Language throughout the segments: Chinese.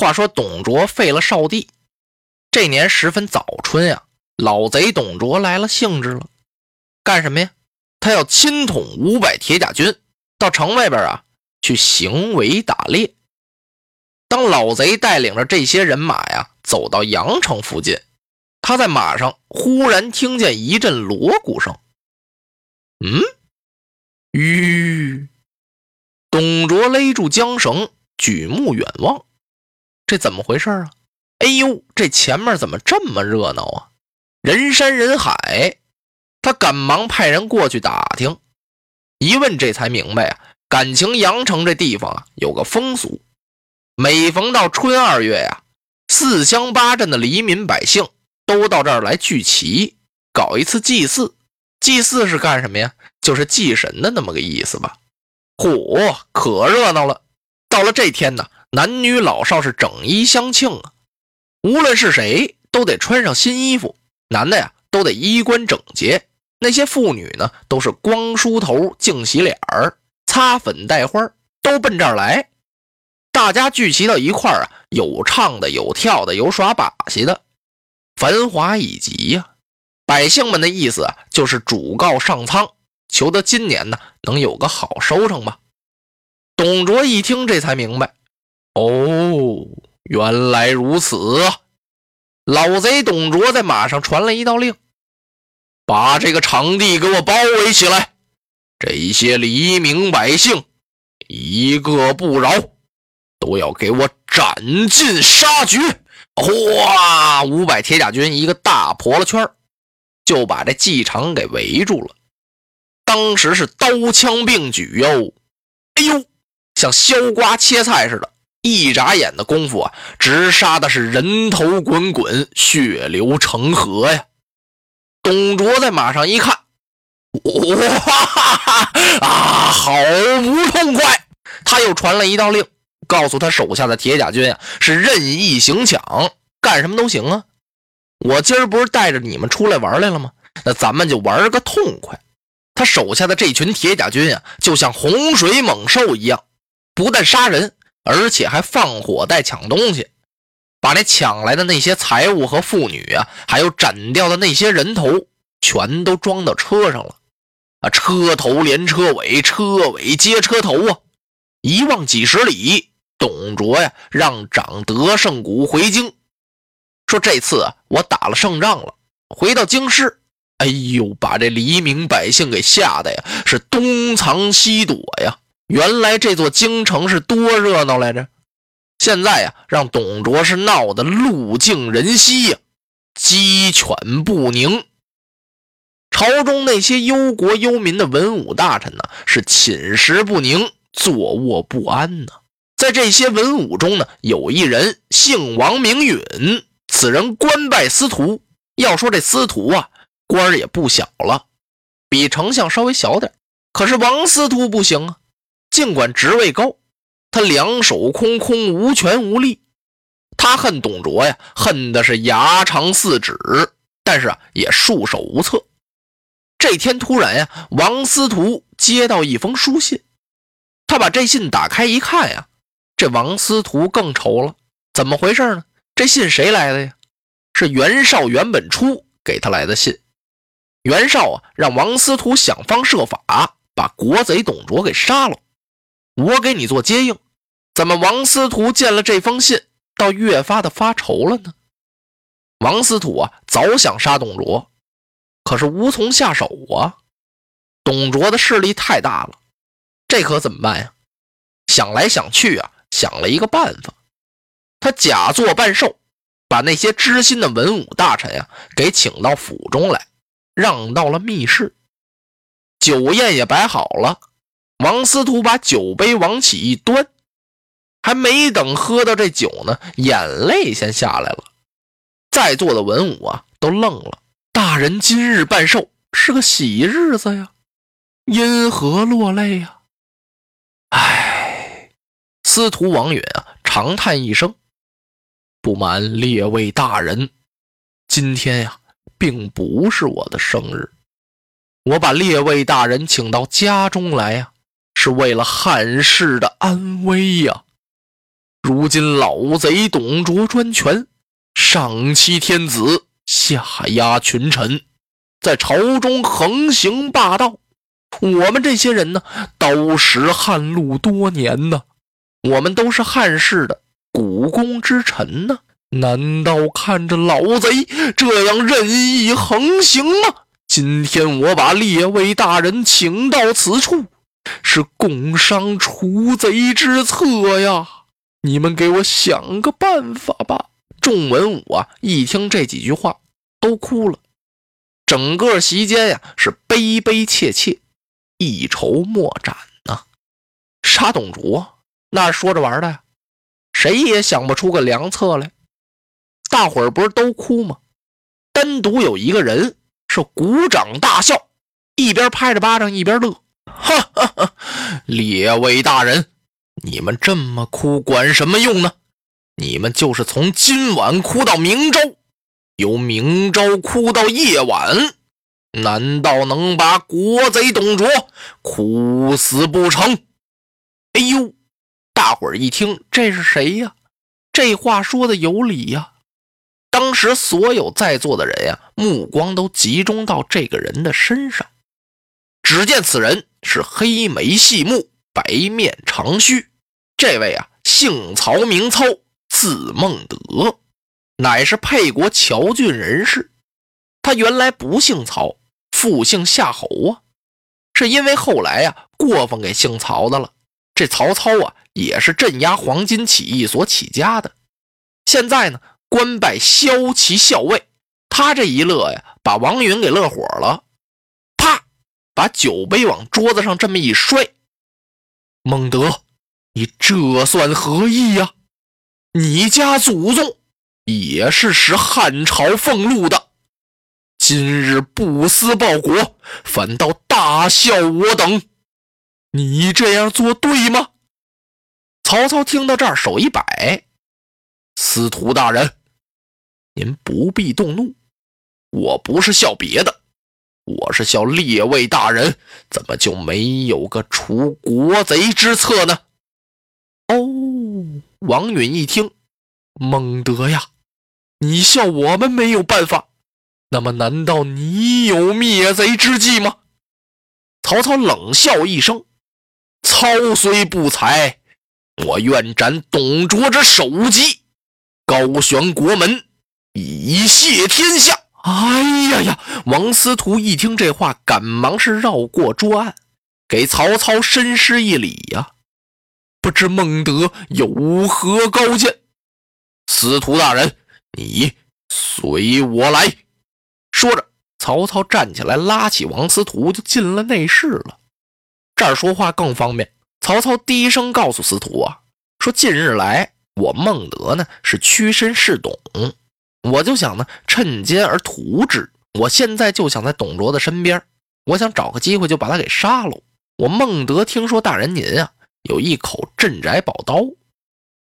话说董卓废了少帝，这年十分早春呀，老贼董卓来了兴致了，干什么呀？他要亲统五百铁甲军到城外边啊去行围打猎。当老贼带领着这些人马呀走到阳城附近，他在马上忽然听见一阵锣鼓声。嗯，吁！董卓勒住缰绳，举目远望。这怎么回事啊？哎呦，这前面怎么这么热闹啊？人山人海。他赶忙派人过去打听，一问这才明白啊，感情阳城这地方啊有个风俗，每逢到春二月呀，四乡八镇的黎民百姓都到这儿来聚齐，搞一次祭祀。祭祀是干什么呀？就是祭神的那么个意思吧。嚯，可热闹了！到了这天呢。男女老少是整衣相庆啊，无论是谁都得穿上新衣服。男的呀都得衣冠整洁，那些妇女呢都是光梳头、净洗脸儿、擦粉戴花，都奔这儿来。大家聚齐到一块儿啊，有唱的，有跳的，有耍把戏的，繁华以极呀。百姓们的意思啊，就是主告上苍，求得今年呢能有个好收成吧。董卓一听，这才明白。哦，原来如此！老贼董卓在马上传了一道令，把这个场地给我包围起来，这些黎民百姓一个不饶，都要给我斩尽杀绝！哗，五百铁甲军一个大婆了圈，就把这祭场给围住了。当时是刀枪并举哟，哎呦，像削瓜切菜似的。一眨眼的功夫啊，直杀的是人头滚滚，血流成河呀！董卓在马上一看，哇哈哈啊，好不痛快！他又传了一道令，告诉他手下的铁甲军啊，是任意行抢，干什么都行啊！我今儿不是带着你们出来玩来了吗？那咱们就玩个痛快！他手下的这群铁甲军啊，就像洪水猛兽一样，不但杀人。而且还放火带抢东西，把那抢来的那些财物和妇女啊，还有斩掉的那些人头，全都装到车上了。啊，车头连车尾，车尾接车头啊！一望几十里，董卓呀，让长德胜谷回京，说这次，我打了胜仗了，回到京师，哎呦，把这黎民百姓给吓得呀，是东藏西躲呀。原来这座京城是多热闹来着，现在呀，让董卓是闹得路尽人稀呀，鸡犬不宁。朝中那些忧国忧民的文武大臣呢，是寝食不宁，坐卧不安呢。在这些文武中呢，有一人姓王，名允，此人官拜司徒。要说这司徒啊，官儿也不小了，比丞相稍微小点可是王司徒不行啊。尽管职位高，他两手空空，无权无力。他恨董卓呀，恨的是牙长四指，但是啊，也束手无策。这天突然呀，王司徒接到一封书信，他把这信打开一看呀，这王司徒更愁了。怎么回事呢？这信谁来的呀？是袁绍袁本初给他来的信。袁绍啊，让王司徒想方设法把国贼董卓给杀了。我给你做接应，怎么王司徒见了这封信，倒越发的发愁了呢？王司徒啊，早想杀董卓，可是无从下手啊。董卓的势力太大了，这可怎么办呀？想来想去啊，想了一个办法，他假作半兽，把那些知心的文武大臣呀给请到府中来，让到了密室。酒宴也摆好了，王司徒把酒杯往起一端，还没等喝到这酒呢，眼泪先下来了。在座的文武啊都愣了。大人今日办寿是个喜日子呀，因何落泪呀？唉，司徒王允啊长叹一声，不瞒列位大人，今天呀并不是我的生日。我把列位大人请到家中来呀，是为了汉室的安危呀。如今老贼董卓专权，上欺天子，下压群臣，在朝中横行霸道。我们这些人呢，都识汉路多年呢，我们都是汉室的股肱之臣呢，难道看着老贼这样任意横行吗？今天我把列位大人请到此处，是共商除贼之策呀！你们给我想个办法吧！众文武啊，一听这几句话，都哭了。整个席间呀，是悲悲切切，一筹莫展呐。杀董卓，那说着玩的呀，谁也想不出个良策来。大伙儿不是都哭吗？单独有一个人。是鼓掌大笑，一边拍着巴掌一边乐，哈哈哈！列位大人，你们这么哭管什么用呢？你们就是从今晚哭到明朝，由明朝哭到夜晚，难道能把国贼董卓哭死不成？哎呦！大伙儿一听，这是谁呀？这话说的有理呀。当时所有在座的人呀，目光都集中到这个人的身上。只见此人是黑眉细目、白面长须，这位啊，姓曹名操，字孟德，乃是沛国谯郡人士。他原来不姓曹，复姓夏侯啊，是因为后来呀过分给姓曹的了。这曹操啊，也是镇压黄巾起义所起家的，现在呢。官拜骁骑校尉，他这一乐呀，把王允给乐火了，把酒杯往桌子上这么一摔。孟德，你这算何意呀？你家祖宗也是使汉朝俸禄的，今日不思报国，反倒大笑我等，你这样做对吗？曹操听到这儿，手一摆，司徒大人。您不必动怒，我不是笑别的，我是笑列位大人怎么就没有个除国贼之策呢？哦，王允一听，孟德呀，你笑我们没有办法，那么难道你有灭贼之计吗？曹操冷笑一声：“操虽不才，我愿斩董卓之首级，高悬国门。”以谢天下！哎呀呀！王司徒一听这话，赶忙是绕过桌案，给曹操深施一礼呀。不知孟德有何高见？司徒大人，你随我来。说着，曹操站起来，拉起王司徒就进了内室了。这儿说话更方便。曹操低声告诉司徒啊，说近日来，我孟德呢是屈身侍董。我就想呢，趁奸而图之。我现在就想在董卓的身边，我想找个机会就把他给杀了。我孟德听说大人您啊有一口镇宅宝刀，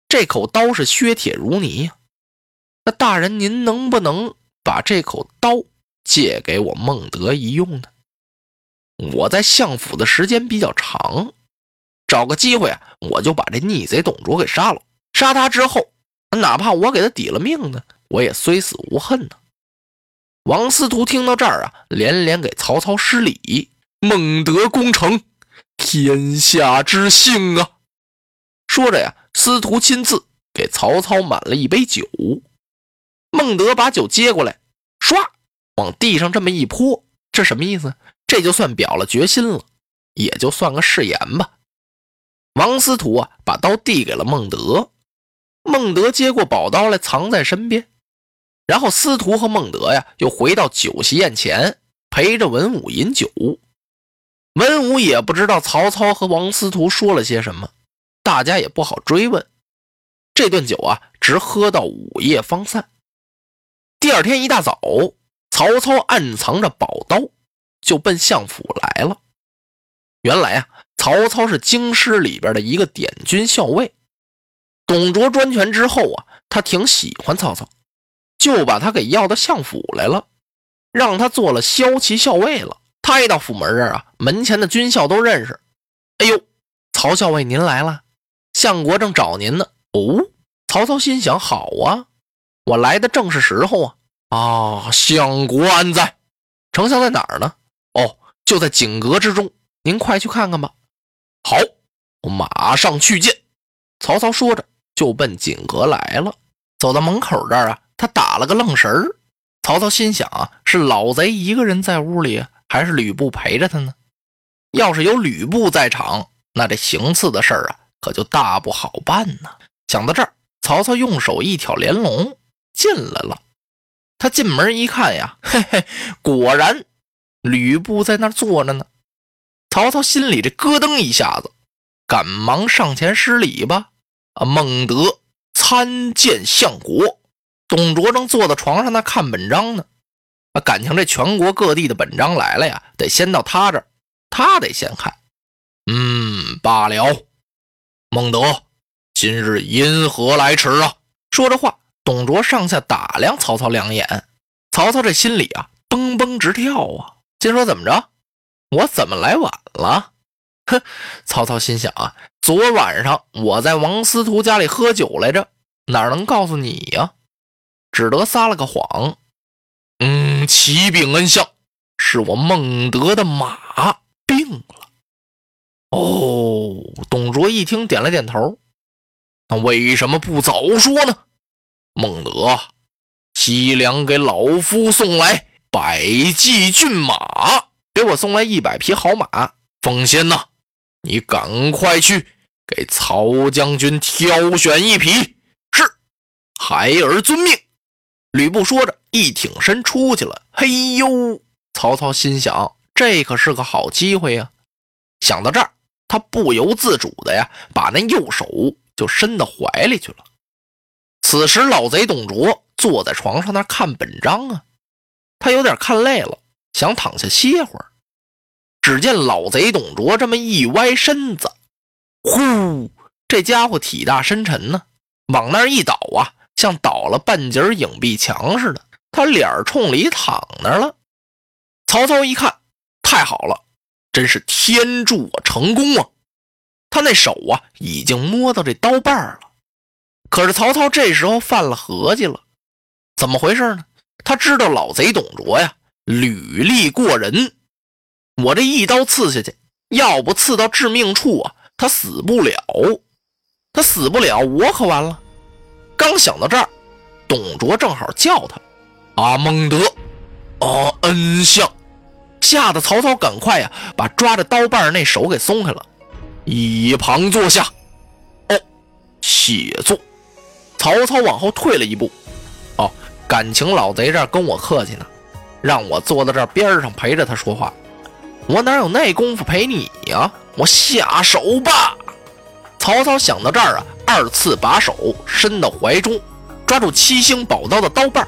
这口刀是削铁如泥呀。那大人您能不能把这口刀借给我孟德一用呢？我在相府的时间比较长，找个机会啊，我就把这逆贼董卓给杀了。杀他之后，哪怕我给他抵了命呢？我也虽死无恨呢。王司徒听到这儿啊，连连给曹操施礼。孟德功成，天下之幸啊！说着呀，司徒亲自给曹操满了一杯酒。孟德把酒接过来，唰往地上这么一泼，这什么意思？这就算表了决心了，也就算个誓言吧。王司徒啊，把刀递给了孟德。孟德接过宝刀来，藏在身边。然后司徒和孟德呀，又回到酒席宴前，陪着文武饮酒。文武也不知道曹操和王司徒说了些什么，大家也不好追问。这顿酒啊，直喝到午夜方散。第二天一大早，曹操暗藏着宝刀，就奔相府来了。原来啊，曹操是京师里边的一个点军校尉。董卓专权之后啊，他挺喜欢曹操，就把他给要到相府来了，让他做了骁骑校尉了。他一到府门这儿啊，门前的军校都认识。哎呦，曹校尉您来了，相国正找您呢。哦，曹操心想：好啊，我来的正是时候啊！啊，相国安在？丞相在哪儿呢？哦，就在景阁之中。您快去看看吧。好，我马上去见。曹操说着。就奔景阁来了，走到门口这儿啊，他打了个愣神儿。曹操心想啊，是老贼一个人在屋里，还是吕布陪着他呢？要是有吕布在场，那这行刺的事儿啊，可就大不好办呢。想到这儿，曹操用手一挑帘笼，进来了。他进门一看呀，嘿嘿，果然吕布在那儿坐着呢。曹操心里这咯噔一下子，赶忙上前施礼吧。啊，孟德参见相国。董卓正坐在床上那看本章呢。啊，感情这全国各地的本章来了呀，得先到他这儿，他得先看。嗯，罢了。孟德，今日因何来迟啊？说着话，董卓上下打量曹操两眼。曹操这心里啊，蹦蹦直跳啊，心说怎么着？我怎么来晚了？哼！曹操心想啊。昨晚上我在王司徒家里喝酒来着，哪能告诉你呀？只得撒了个谎。嗯，启禀恩相，是我孟德的马病了。哦，董卓一听，点了点头。那为什么不早说呢？孟德，西凉给老夫送来百骑骏马，给我送来一百匹好马。奉先呐，你赶快去。给曹将军挑选一匹，是孩儿遵命。吕布说着，一挺身出去了。嘿呦！曹操心想，这可是个好机会呀。想到这儿，他不由自主的呀，把那右手就伸到怀里去了。此时，老贼董卓坐在床上那看本章啊，他有点看累了，想躺下歇会儿。只见老贼董卓这么一歪身子。呼！这家伙体大身沉呢，往那儿一倒啊，像倒了半截影壁墙似的。他脸冲里躺那儿了。曹操一看，太好了，真是天助我成功啊！他那手啊，已经摸到这刀把了。可是曹操这时候犯了合计了，怎么回事呢？他知道老贼董卓呀，履历过人，我这一刀刺下去，要不刺到致命处啊！他死不了，他死不了，我可完了。刚想到这儿，董卓正好叫他：“阿孟德，啊，恩相！”吓得曹操赶快呀，把抓着刀把那手给松开了，一旁坐下。哦，谢坐。曹操往后退了一步。哦，感情老贼这儿跟我客气呢，让我坐在这边上陪着他说话。我哪有那功夫陪你呀？我下手吧！曹操想到这儿啊，二次把手伸到怀中，抓住七星宝刀的刀把，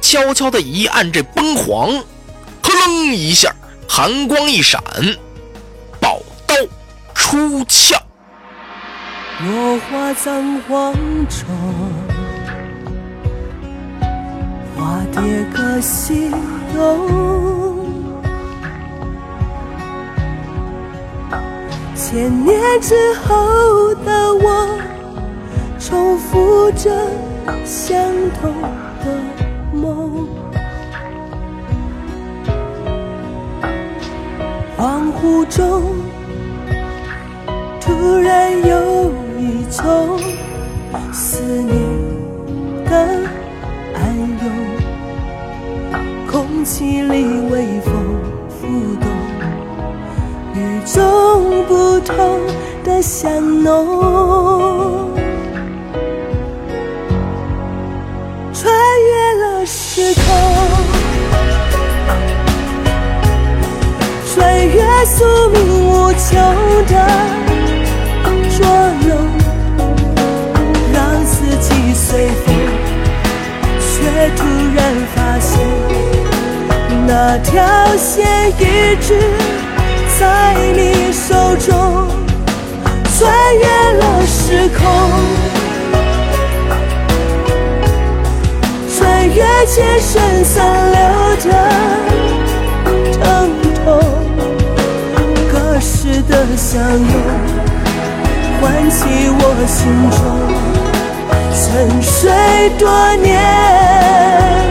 悄悄的一按这崩簧，呵楞一下，寒光一闪，宝刀出鞘。落花葬黄冢，花蝶各西东。千年之后的我，重复着相同的梦。恍惚中，突然有一种思念的暗涌，空气里微风浮动。与众不同的香浓，宿命无求的捉弄，让四季随风，却突然发现那条线一直在你手中，穿越了时空，穿越千生散流的的相拥，唤起我心中沉睡多年。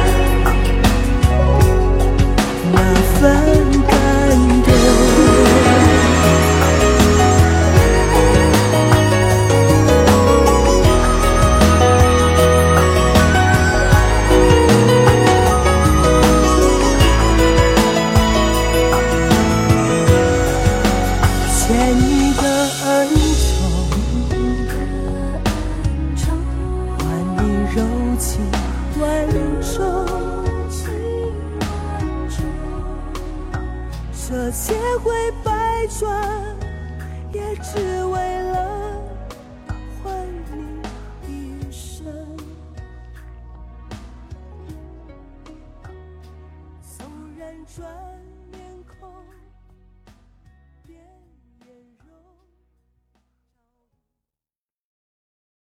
这千回百转，也只